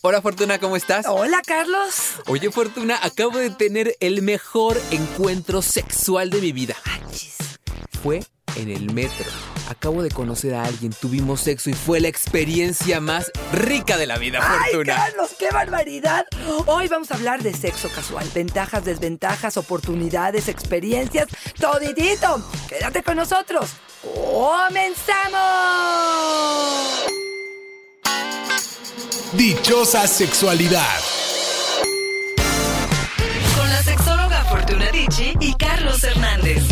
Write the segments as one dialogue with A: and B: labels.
A: Hola Fortuna, ¿cómo estás?
B: Hola Carlos.
A: Oye Fortuna, acabo de tener el mejor encuentro sexual de mi vida.
B: Achis.
A: Fue en el metro. Acabo de conocer a alguien, tuvimos sexo y fue la experiencia más rica de la vida,
B: ¡Ay,
A: Fortuna.
B: Carlos, qué barbaridad! Hoy vamos a hablar de sexo casual. Ventajas, desventajas, oportunidades, experiencias, toditito. Quédate con nosotros. ¡Comenzamos!
C: Dichosa sexualidad.
D: Con la sexóloga Fortuna Dicci y Carlos Hernández.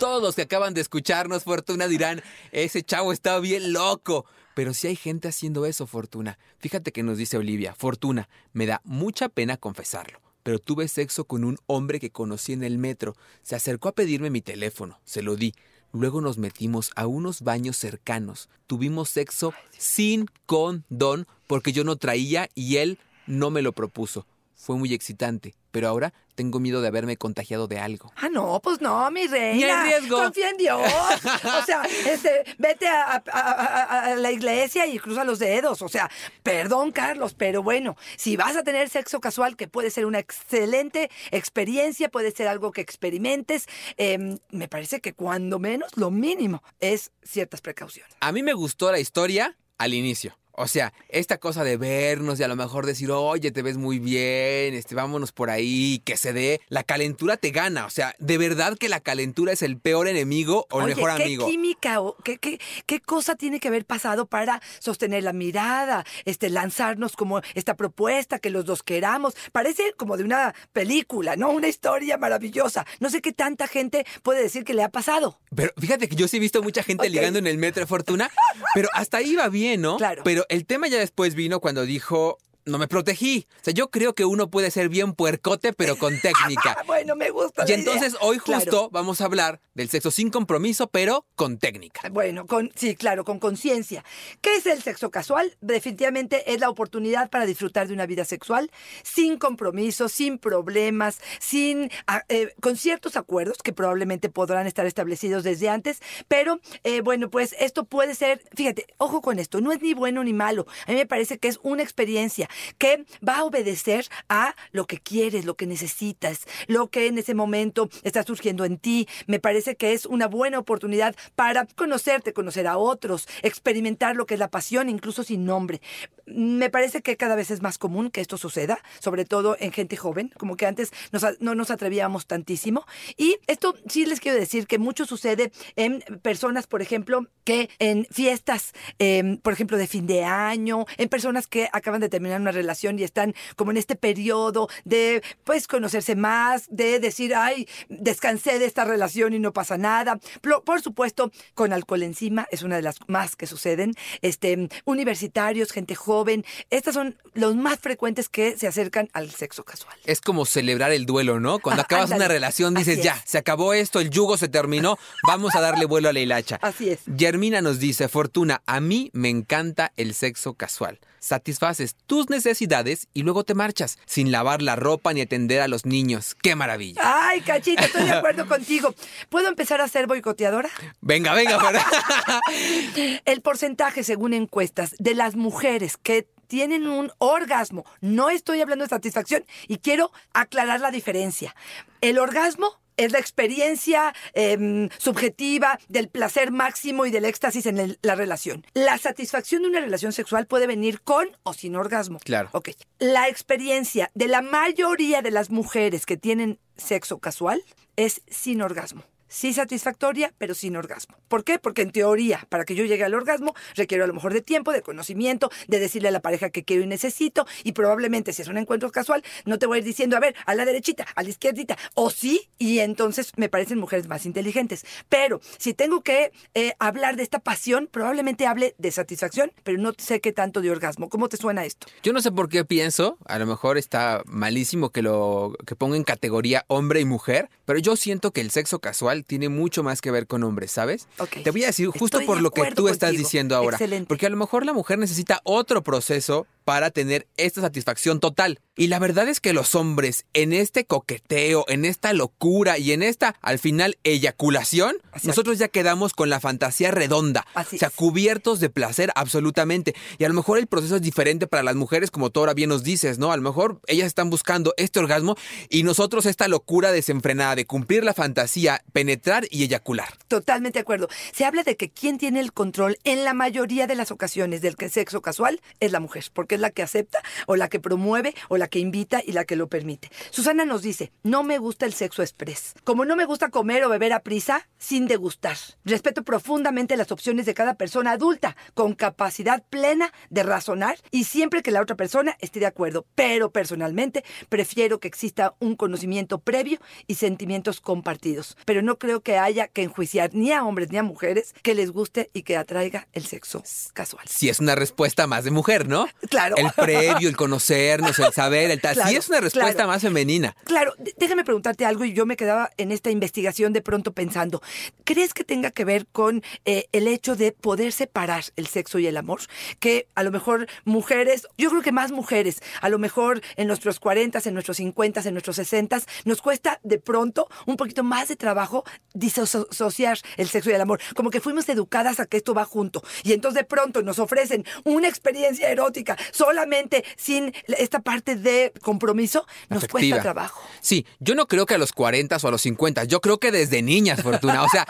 A: Todos los que acaban de escucharnos, Fortuna, dirán, ese chavo está bien loco. Pero si hay gente haciendo eso, Fortuna. Fíjate que nos dice Olivia, Fortuna, me da mucha pena confesarlo. Pero tuve sexo con un hombre que conocí en el metro. Se acercó a pedirme mi teléfono. Se lo di. Luego nos metimos a unos baños cercanos. Tuvimos sexo sin condón porque yo no traía y él no me lo propuso. Fue muy excitante, pero ahora tengo miedo de haberme contagiado de algo.
B: Ah, no, pues no, mi reina.
A: Ni hay riesgo.
B: Confía en Dios. O sea, este, vete a, a- a- a la iglesia y cruza los dedos. O sea, perdón, Carlos, pero bueno, si vas a tener sexo casual, que puede ser una excelente experiencia, puede ser algo que experimentes, em, me parece que cuando menos, lo mínimo es ciertas precauciones.
A: A mí me gustó la historia al inicio. O sea, esta cosa de vernos y a lo mejor decir, oye, te ves muy bien, este, vámonos por ahí, que se dé. La calentura te gana. O sea, de verdad que la calentura es el peor enemigo o el
B: Oye,
A: mejor
B: ¿qué
A: amigo.
B: química o qué, qué, qué cosa tiene que haber pasado para sostener la mirada, este, lanzarnos como esta propuesta que los dos queramos? Parece como de una película, ¿no? Una historia maravillosa. No sé qué tanta gente puede decir que le ha pasado.
A: Pero fíjate que yo sí he visto mucha gente ligando en el metro de Fortuna, pero hasta ahí va bien, ¿no?
B: Claro.
A: Pero el tema ya después vino cuando dijo, no me protegí. O sea, yo creo que uno puede ser bien puercote, pero con técnica.
B: Ah, bueno, me gusta.
A: Y
B: la
A: entonces
B: idea.
A: hoy
B: Claro.
A: justo vamos a hablar del sexo sin compromiso, pero con técnica.
B: Bueno, con, sí, claro, con conciencia. ¿Qué es el sexo casual? Definitivamente es la oportunidad para disfrutar de una vida sexual sin compromisos, sin problemas, sin ah, eh, con ciertos acuerdos que probablemente podrán estar establecidos desde antes, pero eh, bueno, pues esto puede ser, fíjate, ojo con esto, no es ni bueno ni malo. A mí me parece que es una experiencia que va a obedecer a lo que quieres, lo que necesitas, lo que en ese momento está surgiendo en ti. Me parece que es una buena oportunidad para conocerte, conocer a otros, experimentar lo que es la pasión, incluso sin nombre. Me parece que cada vez es más común que esto suceda, sobre todo en gente joven, como que antes nos no nos atrevíamos tantísimo. Y esto sí les quiero decir que mucho sucede en personas, por ejemplo, que en fiestas, em, por ejemplo, de fin de año, en personas que acaban de terminar una relación y están como en este periodo de, pues, conocerse más, de decir, ay, descansé de esta relación y no pasa nada. Por supuesto, con alcohol encima, es una de las más que suceden. Este, universitarios, gente joven, estas son los más frecuentes que se acercan al sexo casual.
A: Es como celebrar el duelo, ¿no? Cuando acabas una relación dices, ya, se acabó esto, el yugo se terminó, vamos a darle vuelo a la hilacha.
B: Así es.
A: Germina nos dice, Fortuna, a mí me encanta el sexo casual. Satisfaces tus necesidades y luego te marchas, sin lavar la ropa ni atender a los niños. ¡Qué maravilla!
B: Ay, cachita, estoy de acuerdo contigo. ¿Puedo empezar a ser boicoteadora?
A: Venga, venga, fuera.
B: El porcentaje, según encuestas, de las mujeres que tienen un orgasmo, no estoy hablando de satisfacción y quiero aclarar la diferencia. El orgasmo es la experiencia em, subjetiva del placer máximo y del éxtasis en el- la relación. La satisfacción de una relación sexual puede venir con o sin orgasmo.
A: Claro.
B: Ok. La experiencia de la mayoría de las mujeres que tienen sexo casual es sin orgasmo. Sí satisfactoria, pero sin orgasmo. ¿Por qué? Porque en teoría, para que yo llegue al orgasmo, requiero a lo mejor de tiempo, de conocimiento, de decirle a la pareja que quiero y necesito, y probablemente si es un encuentro casual, no te voy a ir diciendo, a ver, a la derechita, a la izquierdita, o sí, y entonces me parecen mujeres más inteligentes. Pero si tengo que eh, hablar de esta pasión, probablemente hable de satisfacción, pero no sé qué tanto de orgasmo. ¿Cómo te suena esto?
A: Yo no sé por qué pienso, a lo mejor está malísimo que lo que ponga en categoría hombre y mujer, pero yo siento que el sexo casual tiene mucho más que ver con hombres, ¿sabes? Te voy a decir justo
B: Estoy
A: por
B: de
A: lo que tú estás diciendo ahora,
B: Excelente.
A: porque a lo mejor la mujer necesita otro proceso para tener esta satisfacción total. Y la verdad es que los hombres en este coqueteo, en esta locura y en esta, al final, eyaculación,
B: Así es.
A: nosotros ya quedamos con la fantasía redonda.
B: Así
A: o sea, cubiertos de placer absolutamente. Y a lo mejor el proceso es diferente para las mujeres, como tú ahora bien nos dices, ¿no? A lo mejor ellas están buscando este orgasmo y nosotros esta locura desenfrenada de cumplir la fantasía, penetrar y eyacular.
B: Totalmente de acuerdo. Se habla de que quien tiene el control en la mayoría de las ocasiones del que sexo casual es la mujer, porque es la que acepta o la que promueve o la que invita y la que lo permite. Susana nos dice, no me gusta el sexo express. Como no me gusta comer o beber a prisa sin degustar. Respeto profundamente las opciones de cada persona adulta, con capacidad plena de razonar y siempre que la otra persona esté de acuerdo. Pero personalmente prefiero que exista un conocimiento previo y sentimientos compartidos. Pero no creo que haya que enjuiciar ni a hombres ni a mujeres que les guste y que atraiga el sexo casual.
A: Si es una respuesta más de mujer, ¿no?
B: Claro.
A: El previo, el conocernos, el saber, el tal.
B: Claro,
A: sí es una respuesta
B: claro.
A: más femenina.
B: Claro, déjame preguntarte algo y yo me quedaba en esta investigación de pronto pensando, ¿crees que tenga que ver con eh, el hecho de poder separar el sexo y el amor? Que a lo mejor mujeres, yo creo que más mujeres, a lo mejor en nuestros 40, en nuestros 50, en nuestros 60, nos cuesta de pronto un poquito más de trabajo disociar el sexo y el amor, como que fuimos educadas a que esto va junto y entonces de pronto nos ofrecen una experiencia erótica solamente sin esta parte de compromiso, nos
A: Afectiva.
B: cuesta trabajo.
A: Sí, yo no creo que a los 40 o a los 50, yo creo que desde niñas, Fortuna. O sea,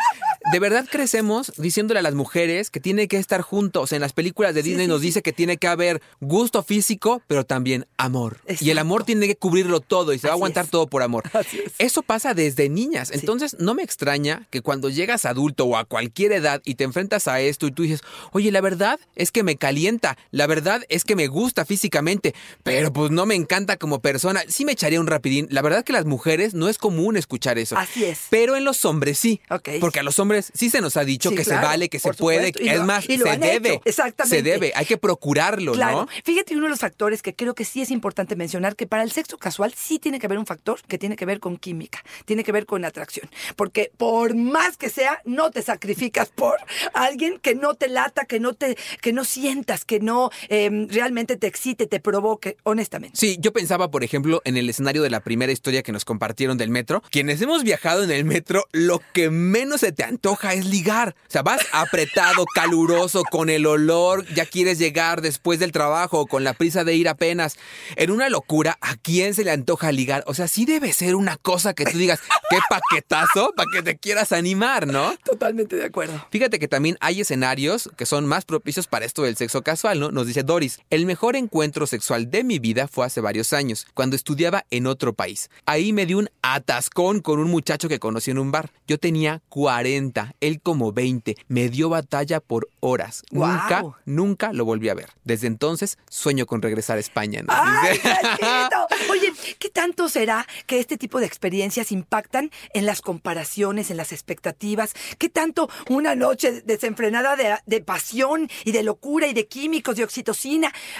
A: de verdad crecemos diciéndole a las mujeres que tienen que estar juntos. En las películas de Disney
B: sí,
A: nos
B: sí.
A: dice que tiene que haber gusto físico, pero también amor. Y el amor tiene que cubrirlo todo y se va a aguantar
B: es.
A: todo por amor.
B: Así es.
A: Eso pasa desde niñas. Entonces, no me extraña que cuando llegas adulto o a cualquier edad y te enfrentas a esto y tú dices, oye, la verdad es que me calienta, la verdad es que me gusta físicamente, pero pues no me encanta como persona. Sí me echaría un rapidín. La verdad que las mujeres no es común escuchar eso.
B: Así es.
A: Pero en los hombres sí.
B: Ok.
A: Porque a los hombres sí se nos ha dicho
B: Sí,
A: que se vale, que se puede.
B: supuesto.
A: Es
B: lo-
A: más, se debe.
B: hecho, exactamente.
A: Se debe. Hay que procurarlo,
B: Claro.
A: ¿no?
B: Fíjate, uno de los factores que creo que sí es importante mencionar, que para el sexo casual sí tiene que haber un factor que tiene que ver con química, tiene que ver con atracción. Porque por más que sea, no te sacrificas por alguien que no te lata, que no te, que no sientas, que no eh, realmente te excite, te provoque, honestamente.
A: Sí, yo pensaba, por ejemplo, en el escenario de la primera historia que nos compartieron del metro. Quienes hemos viajado en el metro, lo que menos se te antoja es ligar. O sea, vas apretado, caluroso, con el olor, ya quieres llegar después del trabajo, con la prisa de ir apenas. En una locura, ¿a quién se le antoja ligar? O sea, sí debe ser una cosa que tú digas, qué paquetazo, para que te quieras animar, ¿no?
B: Totalmente de acuerdo.
A: Fíjate que también hay escenarios que son más propicios para esto del sexo casual, ¿no? Nos dice Doris, el mejor encuentro sexual de mi vida fue hace varios años, cuando estudiaba en otro país. Ahí me di un atascón con un muchacho que conocí en un bar. Yo tenía 40, él como 20. Me dio batalla por horas. Nunca, nunca lo volví a ver. Desde entonces sueño con regresar a España. nos
B: ¡Ay! Oye, ¿qué tanto será que este tipo de experiencias impactan en las comparaciones, en las expectativas? ¿Qué tanto una noche desenfrenada de, de pasión y de locura y de químicos, de oxitocina,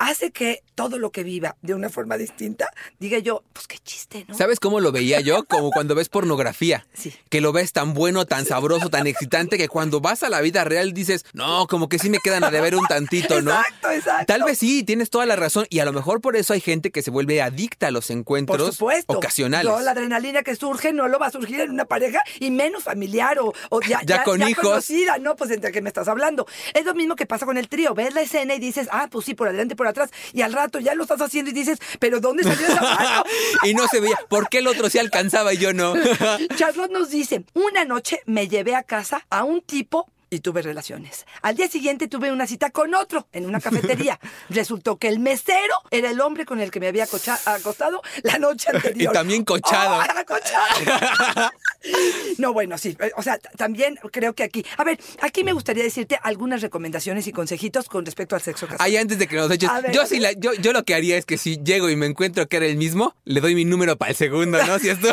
B: hace que todo lo que viva de una forma distinta diga yo, pues qué chiste, ¿no?
A: ¿Sabes cómo lo veía yo? Como cuando ves pornografía.
B: Sí.
A: Que lo ves tan bueno, tan sabroso, tan excitante que cuando vas a la vida real dices, no, como que sí me quedan a deber un tantito, ¿no?
B: Exacto, exacto.
A: Tal vez sí, tienes toda la razón. Y a lo mejor por eso hay gente que se vuelve adicta a los
B: Por
A: encuentros
B: supuesto.
A: ocasionales.
B: No, la adrenalina que surge no lo va a surgir en una pareja y menos familiar o, o ya,
A: Ya con hijos.
B: conocida, ¿no? Pues entre qué me estás hablando. Es lo mismo que pasa con el trío. Ves la escena y dices, ah, pues sí, por adelante, por atrás. Y al rato ya lo estás haciendo y dices, pero ¿dónde salió esa mano?
A: y no se veía. ¿Por qué el otro sí alcanzaba y yo no?
B: Charlotte nos dice, una noche me llevé a casa a un tipo y tuve relaciones. Al día siguiente tuve una cita con otro en una cafetería. Resultó que el mesero era el hombre con el que me había acostado la noche anterior.
A: Y también cochado.
B: ¡Oh, cochado! no, bueno, sí. eh, O sea, también creo que aquí... A ver, aquí me gustaría decirte algunas recomendaciones y consejitos con respecto al sexo casual.
A: Ahí antes de que nos eches,
B: ver,
A: yo sí la- yo, yo lo que haría es que si llego y me encuentro que era el mismo, le doy mi número para el segundo, ¿no? Si esto.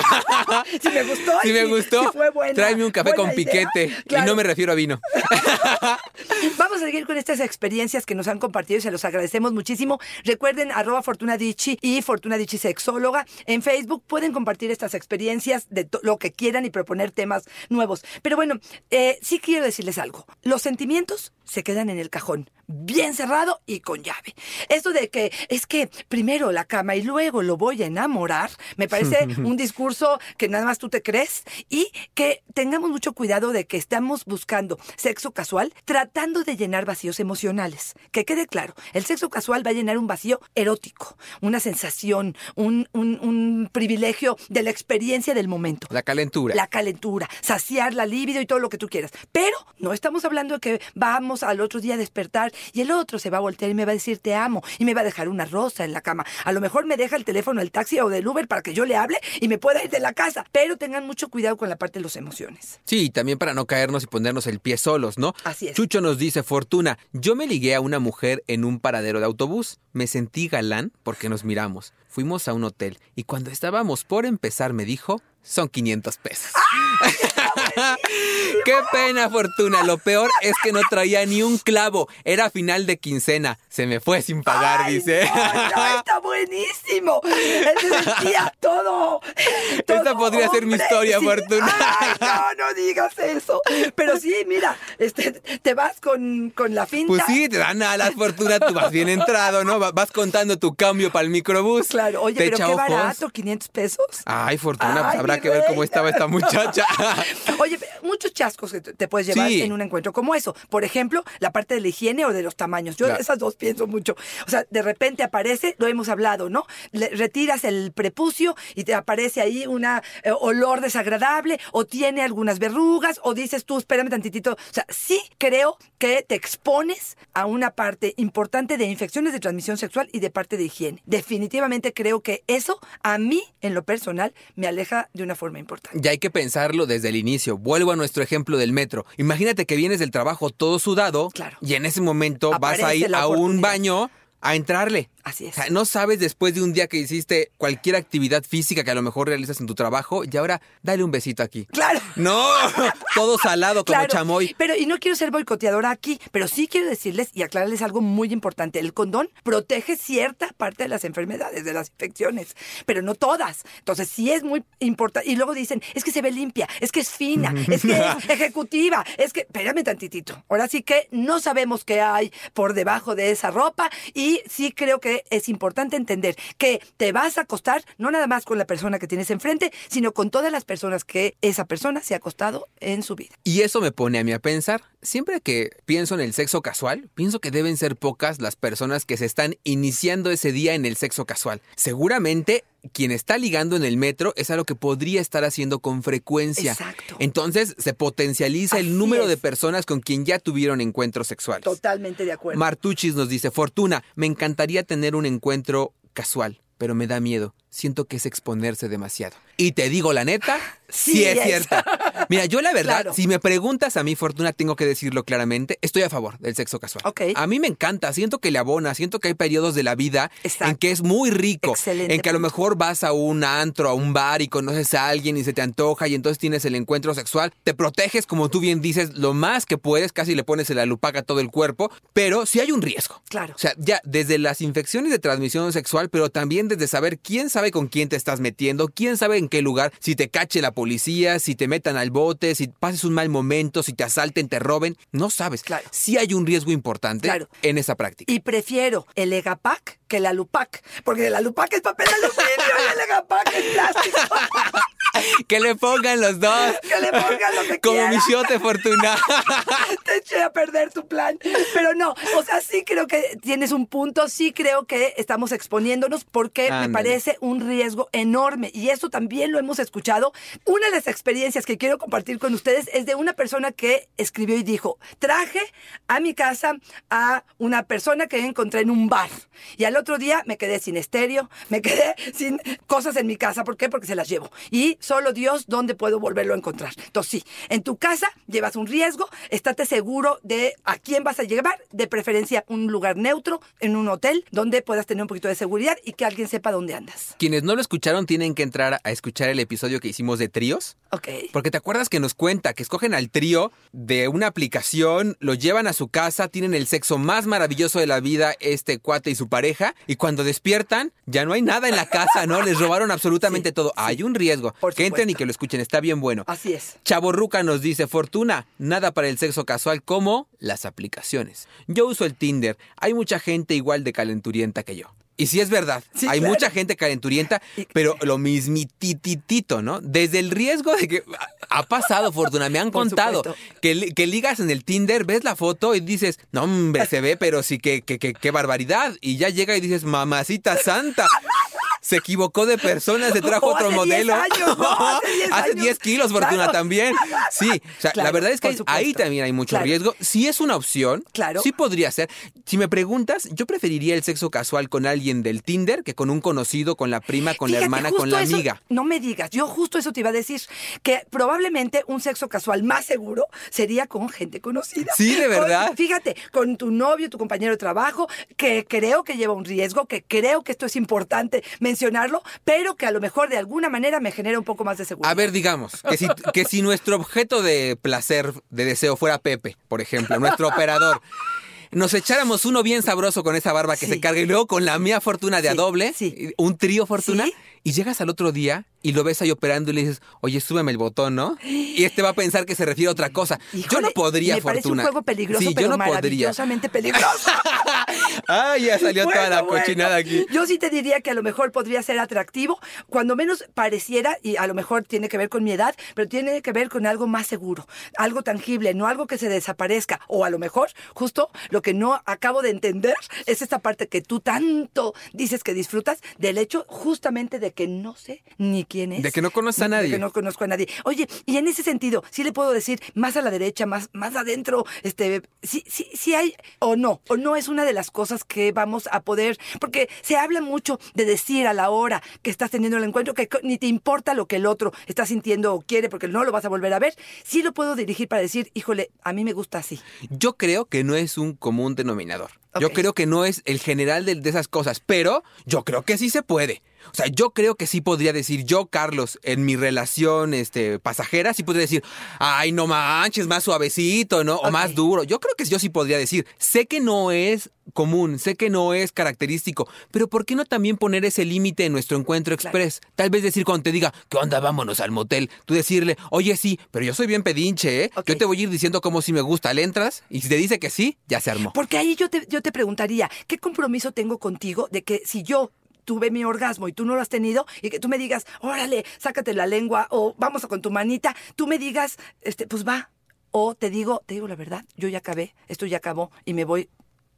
B: Si me gustó,
A: Si me gustó,
B: sí fue buena,
A: tráeme un café con
B: idea.
A: piquete. Y no me refiero a vino.
B: Vamos a seguir con estas experiencias que nos han compartido y se los agradecemos muchísimo. Recuerden, arroba Fortuna y Fortuna Dichi Sexóloga. En Facebook pueden compartir estas experiencias de lo que quieran y proponer temas nuevos. Pero bueno, eh, sí quiero decirles algo. Los sentimientos se quedan en el cajón, bien cerrado y con llave. Esto de que es que primero la cama y luego lo voy a enamorar, me parece un discurso que nada más tú te crees y que tengamos mucho cuidado de que estamos buscando sexo casual tratando de llenar vacíos emocionales. Que quede claro, el sexo casual va a llenar un vacío erótico, una sensación, un, un- un privilegio de la experiencia del momento.
A: La calentura.
B: La calentura, saciar la libido y todo lo que tú quieras. Pero no estamos hablando de que vamos al otro día a despertar y el otro se va a voltear y me va a decir te amo y me va a dejar una rosa en la cama. A lo mejor me deja el teléfono del taxi o del Uber para que yo le hable y me pueda ir de la casa. Pero tengan mucho cuidado con la parte de las emociones.
A: Sí, y también para no caernos y ponernos el pie solos, ¿no?
B: Así es.
A: Chucho nos dice, Fortuna, yo me ligué a una mujer en un paradero de autobús. Me sentí galán porque nos miramos. Fuimos a un hotel y cuando estábamos por empezar me dijo, son 500 pesos. ¡Qué pena, Fortuna! Lo peor es que no traía ni un clavo. Era final de quincena. Se me fue sin pagar,
B: ¡Ay,
A: dice.
B: No, no, está buenísimo. Él sentía todo.
A: Esta
B: todo
A: podría ser mi historia,
B: Sí.
A: Fortuna.
B: Ay, no, no digas eso. Pero sí, mira, este, te vas con, con la finta.
A: Pues sí, te dan alas, Fortuna, tú vas bien entrado, ¿no? Va- Vas contando tu cambio para el microbús.
B: Claro, oye,
A: Te
B: pero qué
A: ojos.
B: barato, 500 pesos.
A: Ay, Fortuna, pues habrá que ver cómo estaba esta muchacha.
B: Oye, muchos chascos que te puedes llevar
A: Sí.
B: en un encuentro como eso. Por ejemplo, la parte de la higiene o de los tamaños. Yo
A: Claro.
B: esas dos pienso mucho. O sea, de repente aparece, lo hemos hablado, ¿no? Le- retiras el prepucio y te aparece ahí un olor desagradable o tiene algunas verrugas o dices tú, espérame tantitito. O sea, sí creo que te expones a una parte importante de infecciones de transmisión sexual y de parte de higiene. Definitivamente creo que eso a mí, en lo personal, me aleja de una forma importante.
A: Ya hay que pensarlo desde el inicio. Vuelvo a nuestro ejemplo del metro. Imagínate que vienes del trabajo todo sudado
B: Claro.
A: y en ese momento vas a ir a un baño a entrarle.
B: Así es.
A: O sea, no sabes después de un día que hiciste cualquier actividad física que a lo mejor realizas en tu trabajo y ahora dale un besito aquí.
B: Claro.
A: No, todo salado como
B: Claro,
A: chamoy.
B: Pero, y no quiero ser boicoteadora aquí, pero sí quiero decirles y aclararles algo muy importante. El condón protege cierta parte de las enfermedades, de las infecciones, pero no todas. Entonces sí es muy importante. Y luego dicen, es que se ve limpia, es que es fina, es que es ejecutiva, es que, espérame tantitito. Ahora sí que no sabemos qué hay por debajo de esa ropa y sí creo que es importante entender que te vas a acostar no nada más con la persona que tienes enfrente, sino con todas las personas que esa persona se ha acostado en su vida.
A: Y eso me pone a mí a pensar, siempre que pienso en el sexo casual, pienso que deben ser pocas las personas que se están iniciando ese día en el sexo casual. Seguramente quien está ligando en el metro es algo que podría estar haciendo con frecuencia.
B: Exacto.
A: Entonces se potencializa
B: Así
A: el número
B: es.
A: de personas con quien ya tuvieron encuentros sexuales.
B: Totalmente de acuerdo.
A: Martuchis nos dice, Fortuna, me encantaría tener un encuentro casual, pero me da miedo. Siento que es exponerse demasiado. Y te digo la neta, sí,
B: Sí
A: es,
B: es.
A: cierto. Mira, yo la verdad,
B: Claro.
A: si me preguntas a mí, Fortuna, tengo que decirlo claramente, estoy a favor del sexo casual. A mí me encanta, siento que le abona, siento que hay periodos de la vida
B: Exacto.
A: en que es muy rico.
B: Excelente
A: En que a lo mejor vas a un antro, a un bar y conoces a alguien y se te antoja y entonces tienes el encuentro sexual. Te proteges, como tú bien dices, lo más que puedes, casi le pones la lupaca a todo el cuerpo, pero sí hay un riesgo.
B: Claro.
A: O sea, ya desde las infecciones de transmisión sexual, pero también desde saber quién sabe con quién te estás metiendo, quién sabe en qué lugar, si te cache la policía, si te metan al bote, si pases un mal momento, si te asalten, te roben, no sabes.
B: Claro.
A: Sí hay un riesgo importante
B: Claro.
A: en esa práctica.
B: Y prefiero el Egapac que la Lupac, porque la Lupac es papel aluminio y el Egapac es plástico.
A: Que le pongan los dos.
B: que le pongan lo que
A: Como mi shote fortuna.
B: te eché a perder tu plan. Pero no, o sea, sí creo que tienes un punto, sí creo que estamos exponiéndonos porque me parece un riesgo enorme. Y eso también lo hemos escuchado. Una de las experiencias que quiero compartir con ustedes es de una persona que escribió y dijo, traje a mi casa a una persona que encontré en un bar. Y al otro día me quedé sin estéreo, me quedé sin cosas en mi casa. ¿Por qué? Porque se las llevo. Y solo Dios dónde puedo volverlo a encontrar. Entonces sí, en tu casa llevas un riesgo, estate seguro de a quién vas a llevar, de preferencia un lugar neutro, en un hotel, donde puedas tener un poquito de seguridad y que alguien sepa dónde andas.
A: Quienes no lo escucharon tienen que entrar a escuchar el episodio que hicimos de tríos.
B: Ok.
A: Porque te acuerdas que nos cuenta que escogen al trío de una aplicación, lo llevan a su casa, tienen el sexo más maravilloso de la vida, este cuate y su pareja, y cuando despiertan, ya no hay nada en la casa, ¿no? Les robaron absolutamente
B: Sí,
A: todo.
B: sí.
A: Hay un riesgo.
B: Por
A: que entren y que lo escuchen, está bien bueno.
B: Así es.
A: Chaborruca nos dice, Fortuna, nada para el sexo casual como las aplicaciones. Yo uso el Tinder, hay mucha gente igual de calenturienta que yo. Y sí es verdad,
B: Sí,
A: hay
B: claro.
A: mucha gente calenturienta, pero lo mismititito, ¿no? Desde el riesgo de que ha pasado, Fortuna, me han
B: Por
A: contado que, que ligas en el Tinder, ves la foto y dices, no hombre, se ve, pero sí que, que, que- qué barbaridad. Y ya llega y dices, mamacita santa. Se equivocó de persona, se trajo otro
B: hace 10
A: modelo.
B: años, no, hace 10
A: Hace
B: años.
A: 10 kilos, Fortuna,
B: Claro.
A: también. Sí, o sea, la verdad es que ahí también hay mucho
B: Claro.
A: riesgo. Si es una opción,
B: Claro.
A: sí podría ser. Si me preguntas, yo preferiría el sexo casual con alguien del Tinder que con un conocido, con la prima, con la hermana, con la
B: eso-
A: amiga.
B: no me digas, yo justo eso te iba a decir, que probablemente un sexo casual más seguro sería con gente conocida.
A: Sí, de
B: Con-
A: verdad.
B: fíjate, con tu novio, tu compañero de trabajo, que creo que lleva un riesgo, que creo que esto es importante mencionarlo, pero que a lo mejor de alguna manera me genera un poco más de seguridad.
A: A ver, digamos, que si, que si nuestro objeto de placer, de deseo fuera Pepe, por ejemplo, nuestro operador, nos echáramos uno bien sabroso con esa barba que
B: Sí.
A: se carga y luego con la mía fortuna de
B: Sí,
A: a doble,
B: sí.
A: un trío fortuna. Y llegas al otro día y lo ves ahí operando y le dices, oye, súbeme el botón, ¿no? Y este va a pensar que se refiere a otra cosa. yo no podría,
B: Me parece
A: Fortuna.
B: un juego peligroso,
A: Sí,
B: pero
A: yo no podría.
B: maravillosamente peligroso.
A: Ay, ya salió toda la
B: bueno.
A: cochinada aquí.
B: Yo sí te diría que a lo mejor podría ser atractivo, cuando menos pareciera, y a lo mejor tiene que ver con mi edad, pero tiene que ver con algo más seguro, algo tangible, no algo que se desaparezca. O a lo mejor, justo lo que no acabo de entender es esta parte que tú tanto dices que disfrutas del hecho justamente de que no sé ni quién es.
A: De que no conoces a
B: De
A: nadie.
B: que no conozco a nadie. Oye, y en ese sentido, sí le puedo decir más a la derecha, más, más adentro, este, sí, sí, sí hay o no, o no es una de las cosas que vamos a poder, porque se habla mucho de decir a la hora que estás teniendo el encuentro que ni te importa lo que el otro está sintiendo o quiere porque no lo vas a volver a ver. Sí lo puedo dirigir para decir, híjole, a mí me gusta así.
A: Yo creo que no es un común denominador. Yo creo que no es el general de, de esas cosas, pero yo creo que sí se puede. O sea, yo creo que sí podría decir, yo, Carlos, en mi relación este, pasajera, sí podría decir, ay, no manches, más suavecito, ¿no? O más duro. Yo creo que yo sí podría decir, sé que no es común, sé que no es característico, pero ¿por qué no también poner ese límite en nuestro encuentro
B: Claro.
A: express? Tal vez decir cuando te diga, ¿qué onda? Vámonos al motel. Tú decirle, oye, sí, pero yo soy bien pedinche, ¿eh? Yo te voy a ir diciendo cómo si me gusta. Le entras y si te dice que sí, ya se armó.
B: Porque ahí yo te, yo te preguntaría, ¿qué compromiso tengo contigo de que si yo tuve mi orgasmo y tú no lo has tenido y que tú me digas, órale, sácate la lengua o vamos a con tu manita, tú me digas, este, pues va. O te digo, te digo la verdad, yo ya acabé, esto ya acabó y me voy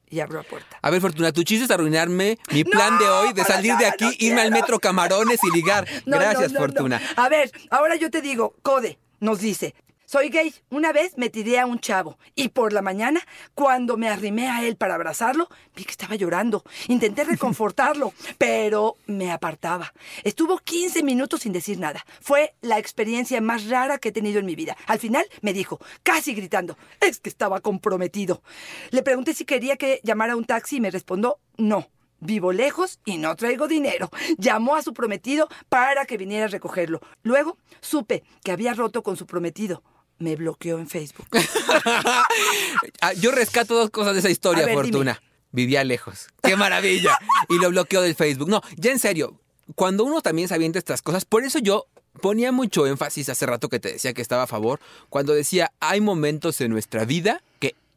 B: y abro la puerta.
A: A ver, Fortuna, tu chiste es arruinarme mi
B: No,
A: plan de hoy de salir de aquí,
B: no
A: irme al metro Camarones y ligar.
B: No,
A: Gracias. Fortuna.
B: A ver, ahora yo te digo, Code nos dice, soy gay. Una vez me tiré a un chavo y por la mañana, cuando me arrimé a él para abrazarlo, vi que estaba llorando. Intenté reconfortarlo, pero me apartaba. Estuvo 15 minutos sin decir nada. Fue la experiencia más rara que he tenido en mi vida. Al final me dijo, casi gritando, es que estaba comprometido. Le pregunté si quería que llamara a un taxi y me respondió, no. Vivo lejos y no traigo dinero. Llamó a su prometido para que viniera a recogerlo. Luego supe que había roto con su prometido. Me bloqueó en Facebook.
A: Ah, Yo rescato dos cosas de esa historia,
B: ver,
A: Fortuna. Vivía lejos. ¡Qué maravilla! Y lo bloqueó del Facebook. No, ya en serio, cuando uno también se avienta estas cosas, por eso yo ponía mucho énfasis hace rato que te decía que estaba a favor, cuando decía, hay momentos en nuestra vida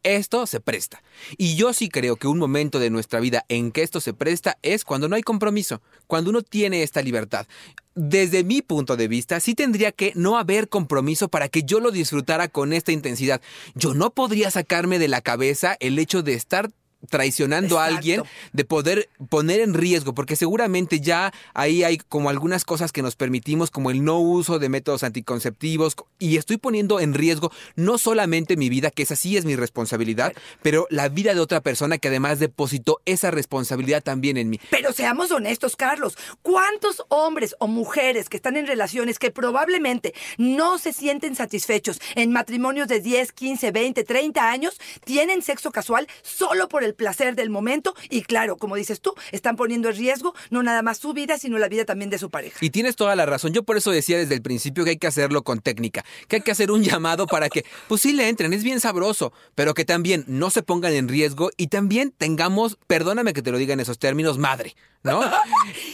A: esto se presta. Y yo sí creo que un momento de nuestra vida en que esto se presta es cuando no hay compromiso, cuando uno tiene esta libertad. Desde mi punto de vista, sí tendría que no haber compromiso para que yo lo disfrutara con esta intensidad. Yo no podría sacarme de la cabeza el hecho de estar traicionando a alguien, de poder poner en riesgo, porque seguramente ya ahí hay como algunas cosas que nos permitimos, como el no uso de métodos anticonceptivos, y estoy poniendo en riesgo no solamente mi vida, que esa sí es mi responsabilidad, pero la vida de otra persona que además depositó esa responsabilidad también en mí.
B: Pero seamos honestos, Carlos. ¿Cuántos hombres o mujeres que están en relaciones que probablemente no se sienten satisfechos en matrimonios de 10, 15, 20, 30 años tienen sexo casual solo por el placer del momento? Y claro, como dices tú, están poniendo en riesgo no nada más su vida, sino la vida también de su pareja.
A: Y tienes toda la razón. Yo por eso decía desde el principio que hay que hacerlo con técnica, que hay que hacer un llamado para que, pues sí le entren, es bien sabroso, pero que también no se pongan en riesgo y también tengamos, perdóname que te lo diga en esos términos, madre, ¿no?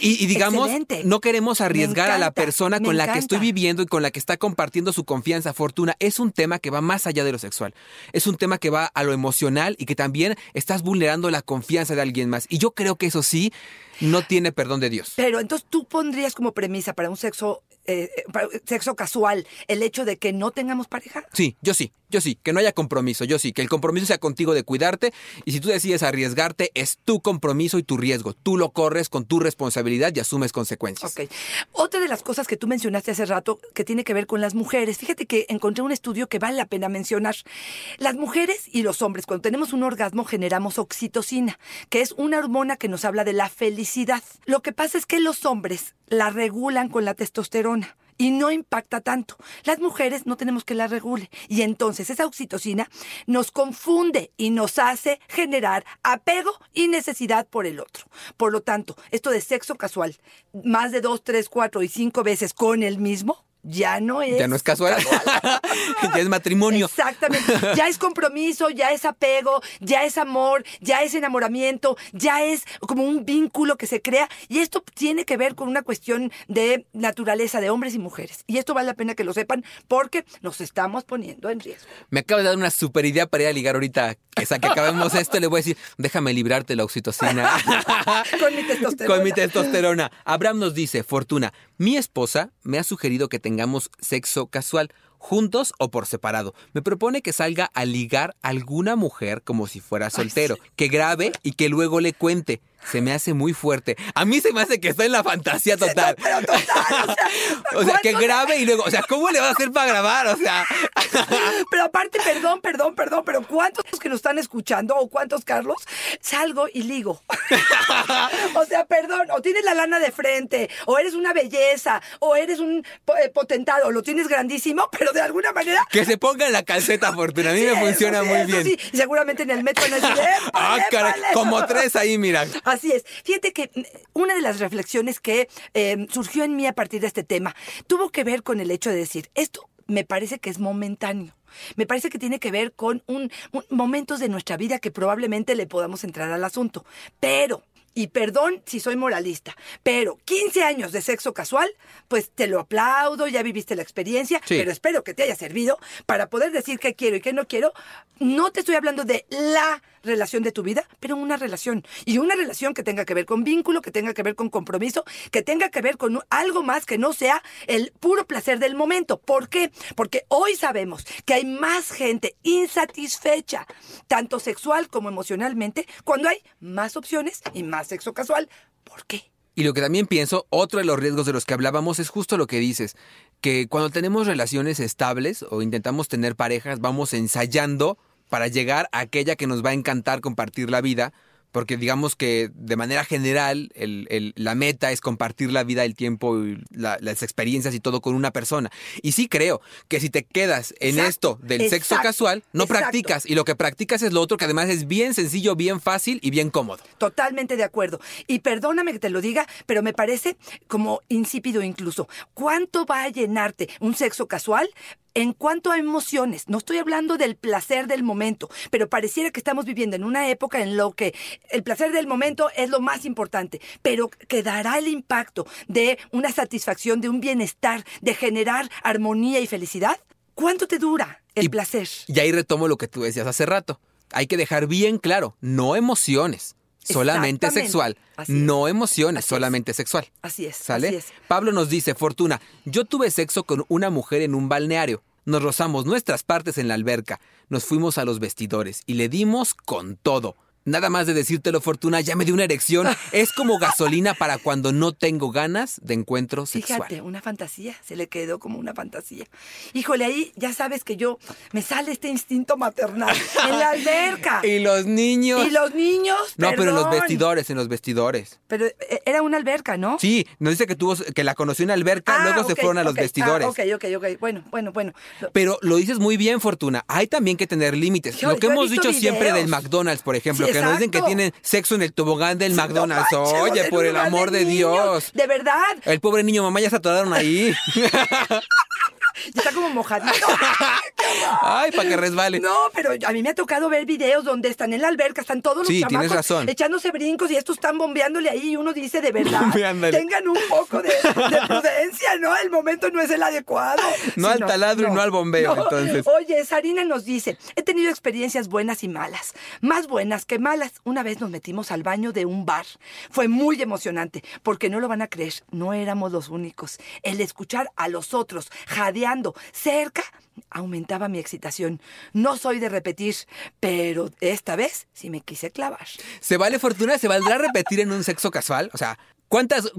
A: Y, y digamos,
B: Excelente.
A: no queremos arriesgar a la persona con la que estoy viviendo y con la que está compartiendo su confianza, fortuna. Es un tema que va más allá de lo sexual. Es un tema que va a lo emocional y que también estás vulnerando la confianza de alguien más. Y yo creo que eso sí no tiene perdón de Dios.
B: Pero entonces tú pondrías como premisa para un sexo, eh, eh, sexo casual el hecho de que no tengamos pareja.
A: Sí, yo sí, yo sí, que no haya compromiso, yo sí, que el compromiso sea contigo de cuidarte y si tú decides arriesgarte es tu compromiso y tu riesgo, tú lo corres con tu responsabilidad y asumes consecuencias.
B: Ok. Otra de las cosas que tú mencionaste hace rato que tiene que ver con las mujeres. Fíjate que encontré un estudio que vale la pena mencionar. Las mujeres y los hombres, cuando tenemos un orgasmo, generamos oxitocina, que es una hormona que nos habla de la felicidad. Lo que pasa es que los hombres la regulan con la testosterona. Y no impacta tanto. Las mujeres no tenemos que la regule. Y entonces esa oxitocina nos confunde y nos hace generar apego y necesidad por el otro. Por lo tanto, esto de sexo casual, más de dos, tres, cuatro y cinco veces con el mismo, ya no es.
A: Ya no es casual, ya es matrimonio.
B: Exactamente. Ya es compromiso, ya es apego, ya es amor, ya es enamoramiento, ya es como un vínculo que se crea. Y esto tiene que ver con una cuestión de naturaleza de hombres y mujeres. Y esto vale la pena que lo sepan porque nos estamos poniendo en riesgo.
A: Me acaba de dar una super idea para ir a ligar ahorita. Que, sa- que acabemos esto, le voy a decir, déjame librarte la oxitocina.
B: Con mi testosterona.
A: Con mi testosterona. Abraham nos dice, Fortuna, mi esposa me ha sugerido que tengamos sexo casual, juntos o por separado. Me propone que salga a ligar a alguna mujer como si fuera soltero, que grabe y que luego le cuente. Se me hace muy fuerte. A mí se me hace que está en la fantasía total.
B: Pero total, o sea,
A: O sea, que
B: ¿cuántos-
A: grabe y luego, o sea, ¿cómo le va a hacer para grabar? O sea,
B: Pero aparte, perdón, perdón, perdón, pero ¿cuántos que nos están escuchando o cuántos, Carlos? Salgo y ligo. o sea, perdón, o tienes la lana de frente, o eres una belleza, o eres un eh, potentado, lo tienes grandísimo, pero de alguna manera...
A: que se ponga en la calceta, Fortuna. A mí me funciona
B: sí,
A: muy bien.
B: sí, y seguramente en el metro a decir,
A: Ah,
B: "Épale,
A: caray,
B: épale".
A: como tres ahí, mira.
B: Así es. Fíjate que mm, una de las reflexiones que eh, surgió en mí a partir de este tema tuvo que ver con el hecho de decir, esto me parece que es momentáneo. Me parece que tiene que ver con un, un- momentos de nuestra vida que probablemente le podamos entrar al asunto. Pero, y perdón si soy moralista, pero 15 años de sexo casual, pues te lo aplaudo, ya viviste la experiencia,
A: Sí.
B: pero espero que te haya servido para poder decir qué quiero y qué no quiero. No te estoy hablando de la relación de tu vida, pero una relación. Y una relación que tenga que ver con vínculo, que tenga que ver con compromiso, que tenga que ver con algo más que no sea el puro placer del momento. ¿Por qué? Porque hoy sabemos que hay más gente insatisfecha, tanto sexual como emocionalmente, cuando hay más opciones y más sexo casual. ¿Por qué?
A: Y lo que también pienso, otro de los riesgos de los que hablábamos es justo lo que dices, que cuando tenemos relaciones estables o intentamos tener parejas, vamos ensayando para llegar a aquella que nos va a encantar compartir la vida, porque digamos que de manera general el- el- la meta es compartir la vida, el tiempo, y la- las experiencias y todo con una persona. Y sí creo que si te quedas en
B: Exacto,
A: esto del sexo casual, no
B: exacto.
A: practicas, y lo que practicas es lo otro que además es bien sencillo, bien fácil y bien cómodo.
B: Totalmente de acuerdo. Y perdóname que te lo diga, pero me parece como insípido incluso. ¿Cuánto va a llenarte un sexo casual? En cuanto a emociones, no estoy hablando del placer del momento, pero pareciera que estamos viviendo en una época en lo que el placer del momento es lo más importante, pero quedará el impacto de una satisfacción, de un bienestar, de generar armonía y felicidad. ¿Cuánto te dura el
A: Y-
B: placer?
A: Y ahí retomo lo que tú decías hace rato. Hay que dejar bien claro, no emociones, solamente sexual. No emociones,
B: Así es.
A: solamente sexual.
B: Así es,
A: ¿Sale?
B: así es.
A: Pablo nos dice, Fortuna, yo tuve sexo con una mujer en un balneario. Nos rozamos nuestras partes en la alberca. Nos fuimos a los vestidores y le dimos con todo. Nada más de decírtelo, Fortuna, ya me dio una erección. Es como gasolina para cuando no tengo ganas de encuentro sexual.
B: Fíjate, una fantasía, se le quedó como una fantasía. Híjole, ahí ya sabes que yo me sale este instinto maternal en la alberca.
A: Y los niños.
B: Y los niños.
A: No, pero en los vestidores, en los vestidores.
B: Pero eh, era una alberca, ¿no?
A: Sí, nos dice que tuvo, que la conoció en la alberca,
B: Ah,
A: luego se fueron a los
B: ok.
A: vestidores.
B: Ah, ok, ok, ok. Bueno, bueno, bueno.
A: Pero lo dices muy bien, Fortuna. Hay también que tener límites.
B: Yo-
A: lo que hemos dicho siempre del. McDonald's, por ejemplo,
B: Sí,
A: que nos dicen que
B: exacto.
A: tienen sexo en el tobogán del
B: no
A: McDonald's.
B: manches,
A: Oye, por el amor de Dios.
B: De verdad.
A: El pobre niño, mamá, ya se atoraron ahí.
B: Y está como mojadito.
A: Ay, para que resbale.
B: No, pero a mí me ha tocado ver videos donde están en la alberca, están todos los
A: Sí,
B: chamacos
A: tienes razón.
B: echándose brincos y estos están bombeándole ahí y uno dice de verdad, tengan un poco de, de prudencia, ¿no? El momento no es el adecuado.
A: No
B: Sí,
A: al taladro y no al bombeo, entonces.
B: Oye, Sarina nos dice, he tenido experiencias buenas y malas, más buenas que malas. Una vez nos metimos al baño de un bar. Fue muy emocionante, porque no lo van a creer, no éramos los únicos. El escuchar a los otros cerca aumentaba mi excitación. No soy de repetir, pero esta vez sí me quise clavar.
A: ¿Se vale Fortuna? ¿Se valdrá repetir en un sexo casual? O sea, ¿cuántas,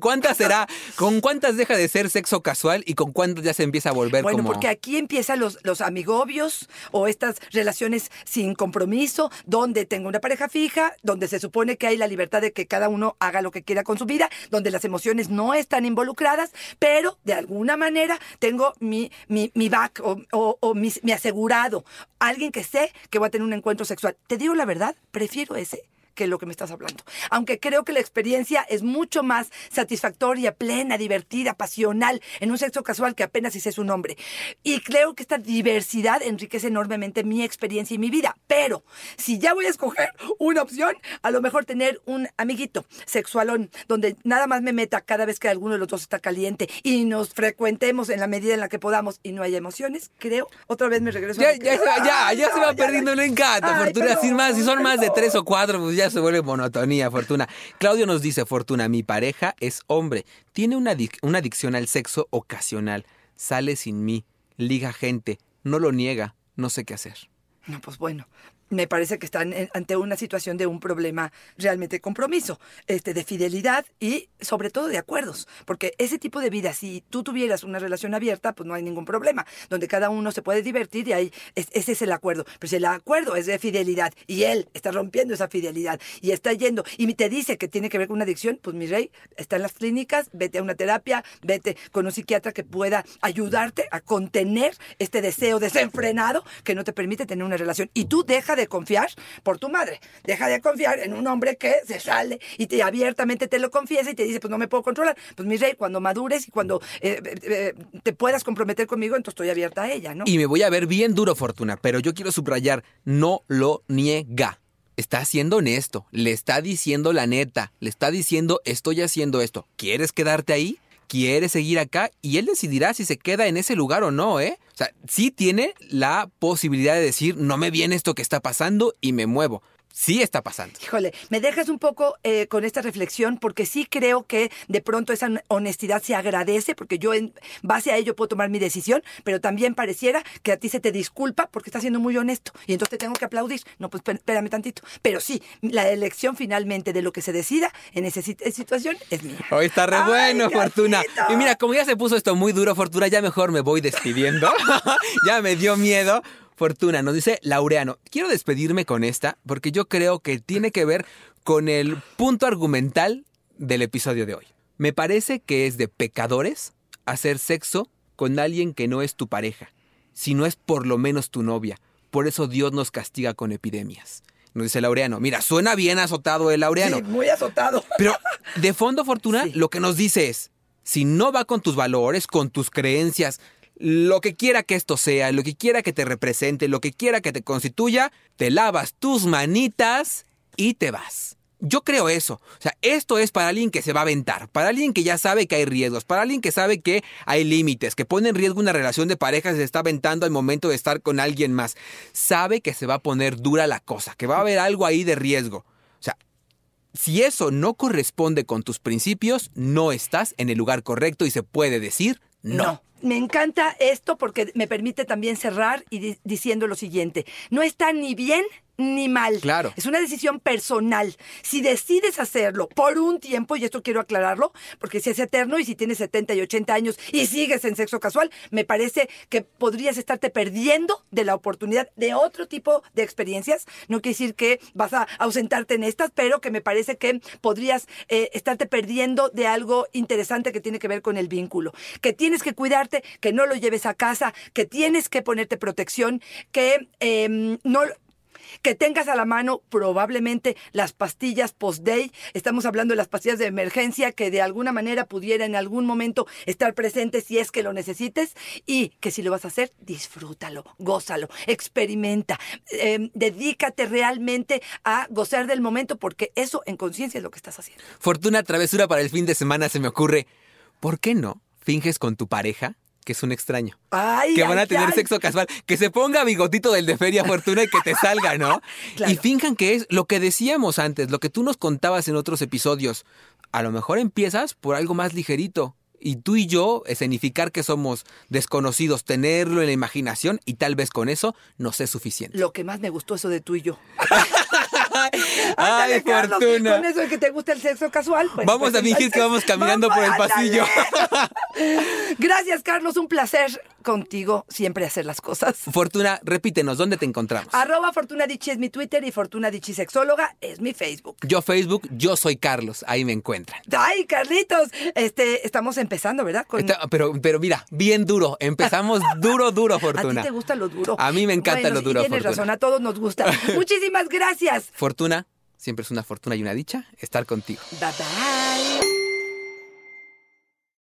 A: cuántas será? ¿Con cuántas deja de ser sexo casual y con cuántas ya se empieza a volver
B: Bueno,
A: como...
B: porque aquí empiezan los, los amigobios o estas relaciones sin compromiso, donde tengo una pareja fija, donde se supone que hay la libertad de que cada uno haga lo que quiera con su vida, donde las emociones no están involucradas, pero de alguna manera tengo mi, mi, mi back o, o- o mi, mi asegurado, alguien que sé que va a tener un encuentro sexual. Te digo la verdad, prefiero ese que lo que me estás hablando. Aunque creo que la experiencia es mucho más satisfactoria, plena, divertida, pasional en un sexo casual que apenas si sé su nombre. Y creo que esta diversidad enriquece enormemente mi experiencia y mi vida. Pero si ya voy a escoger una opción, a lo mejor tener un amiguito sexualón donde nada más me meta cada vez que alguno de los dos está caliente y nos frecuentemos en la medida en la que podamos y no haya emociones, creo. Otra vez me regreso a
A: Ya,
B: que-
A: ya, se ya,
B: Ay,
A: ya se
B: no,
A: va perdiendo el encanto, Fortuna. sin más, si son más de tres o cuatro, pues ya se vuelve monotonía, Fortuna. Claudio nos dice, Fortuna, mi pareja es hombre, tiene una, una adicción al sexo ocasional, sale sin mí, liga gente, no lo niega, no sé qué hacer.
B: No, pues bueno, me parece que están ante una situación de un problema realmente de compromiso, este, de fidelidad y sobre todo de acuerdos. Porque ese tipo de vida, si tú tuvieras una relación abierta, pues no hay ningún problema, donde cada uno se puede divertir y ahí es- ese es el acuerdo. Pero si el acuerdo es de fidelidad y él está rompiendo esa fidelidad y está yendo y te dice que tiene que ver con una adicción, pues mi rey, está en las clínicas, vete a una terapia, vete con un psiquiatra que pueda ayudarte a contener este deseo desenfrenado que no te permite tener una relación. Y tú de confiar por tu madre, deja de confiar en un hombre que se sale y te abiertamente te lo confiesa y te dice, pues no me puedo controlar. Pues mi rey, cuando madures y cuando eh, eh, eh, te puedas comprometer conmigo, entonces estoy abierta a ella, ¿no?
A: Y me voy a ver bien duro, Fortuna, pero yo quiero subrayar, no lo niega. Está siendo honesto, le está diciendo la neta, le está diciendo estoy haciendo esto. ¿Quieres quedarte ahí? ¿Quieres seguir acá? Y él decidirá si se queda en ese lugar o no, ¿eh? O sea, sí tiene la posibilidad de decir, no me viene esto que está pasando y me muevo. Sí está pasando.
B: Híjole, me dejas un poco eh, con esta reflexión porque sí creo que de pronto esa honestidad se agradece porque yo en base a ello puedo tomar mi decisión, pero también pareciera que a ti se te disculpa porque estás siendo muy honesto y entonces te tengo que aplaudir. No, pues espé- espérame tantito. Pero sí, la elección finalmente de lo que se decida en esa sit- situación es mía.
A: Hoy está re
B: Ay,
A: bueno, Fortuna. Y mira, como ya se puso esto muy duro, Fortuna, ya mejor me voy despidiendo. ya me dio miedo. Fortuna, nos dice Laureano, quiero despedirme con esta porque yo creo que tiene que ver con el punto argumental del episodio de hoy. Me parece que es de pecadores hacer sexo con alguien que no es tu pareja, si no es por lo menos tu novia. Por eso Dios nos castiga con epidemias. Nos dice Laureano, mira, suena bien azotado el Laureano.
B: Sí, muy azotado.
A: Pero de fondo, Fortuna,
B: Sí.
A: lo que nos dice es, si no va con tus valores, con tus creencias, lo que quiera que esto sea, lo que quiera que te represente, lo que quiera que te constituya, te lavas tus manitas y te vas. Yo creo eso. O sea, esto es para alguien que se va a aventar, para alguien que ya sabe que hay riesgos, para alguien que sabe que hay límites, que pone en riesgo una relación de pareja si se está aventando al momento de estar con alguien más. Sabe que se va a poner dura la cosa, que va a haber algo ahí de riesgo. O sea, si eso no corresponde con tus principios, no estás en el lugar correcto y se puede decir no.
B: Me encanta esto porque me permite también cerrar y di- diciendo lo siguiente. No está ni bien ni mal.
A: Claro.
B: Es una decisión personal. Si decides hacerlo por un tiempo, y esto quiero aclararlo, porque si es eterno y si tienes 70 y 80 años y sigues en sexo casual, me parece que podrías estarte perdiendo de la oportunidad de otro tipo de experiencias. No quiere decir que vas a ausentarte en estas, pero que me parece que podrías eh, estarte perdiendo de algo interesante que tiene que ver con el vínculo. Que tienes que cuidarte, que no lo lleves a casa, que tienes que ponerte protección, que em, no que tengas a la mano probablemente las pastillas post-day. Estamos hablando de las pastillas de emergencia que de alguna manera pudiera en algún momento estar presente si es que lo necesites y que si lo vas a hacer, disfrútalo, gózalo, experimenta, eh, dedícate realmente a gozar del momento porque eso en conciencia es lo que estás haciendo.
A: Fortuna travesura para el fin de semana se me ocurre. ¿Por qué no finges con tu pareja que es un extraño?
B: Ay,
A: que van a tener
B: ay.
A: sexo casual, que se ponga bigotito del de Feria Fortuna y que te salga, ¿no?
B: Claro.
A: Y finjan que es lo que decíamos antes, lo que tú nos contabas en otros episodios. A lo mejor empiezas por algo más ligerito. Y tú y yo, escenificar que somos desconocidos, tenerlo en la imaginación y tal vez con eso nos es suficiente.
B: Lo que más me gustó eso de tú y yo.
A: Ay,
B: Carlos,
A: Fortuna.
B: Con eso de que te gusta el sexo casual. pues,
A: Vamos
B: pues,
A: a fingir que vamos caminando por el pasillo.
B: Gracias, Carlos. Un placer contigo siempre hacer las cosas.
A: Fortuna, repítenos, ¿dónde te encontramos?
B: Arroba Fortuna Dichi es mi Twitter y Fortuna Dichi Sexóloga es mi Facebook.
A: Yo Facebook, yo soy Carlos, ahí me encuentran.
B: Ay, Carlitos, este, estamos empezando, ¿verdad? Con-
A: Está- pero, pero mira, bien duro. Empezamos duro, duro,
B: a
A: Fortuna.
B: ti te gusta lo duro.
A: A mí me encanta
B: Bueno,
A: lo duro,
B: Tienes
A: Fortuna.
B: razón, a todos nos gusta. Muchísimas gracias.
A: Fortuna, siempre es una fortuna y una dicha estar contigo.
B: Bye bye.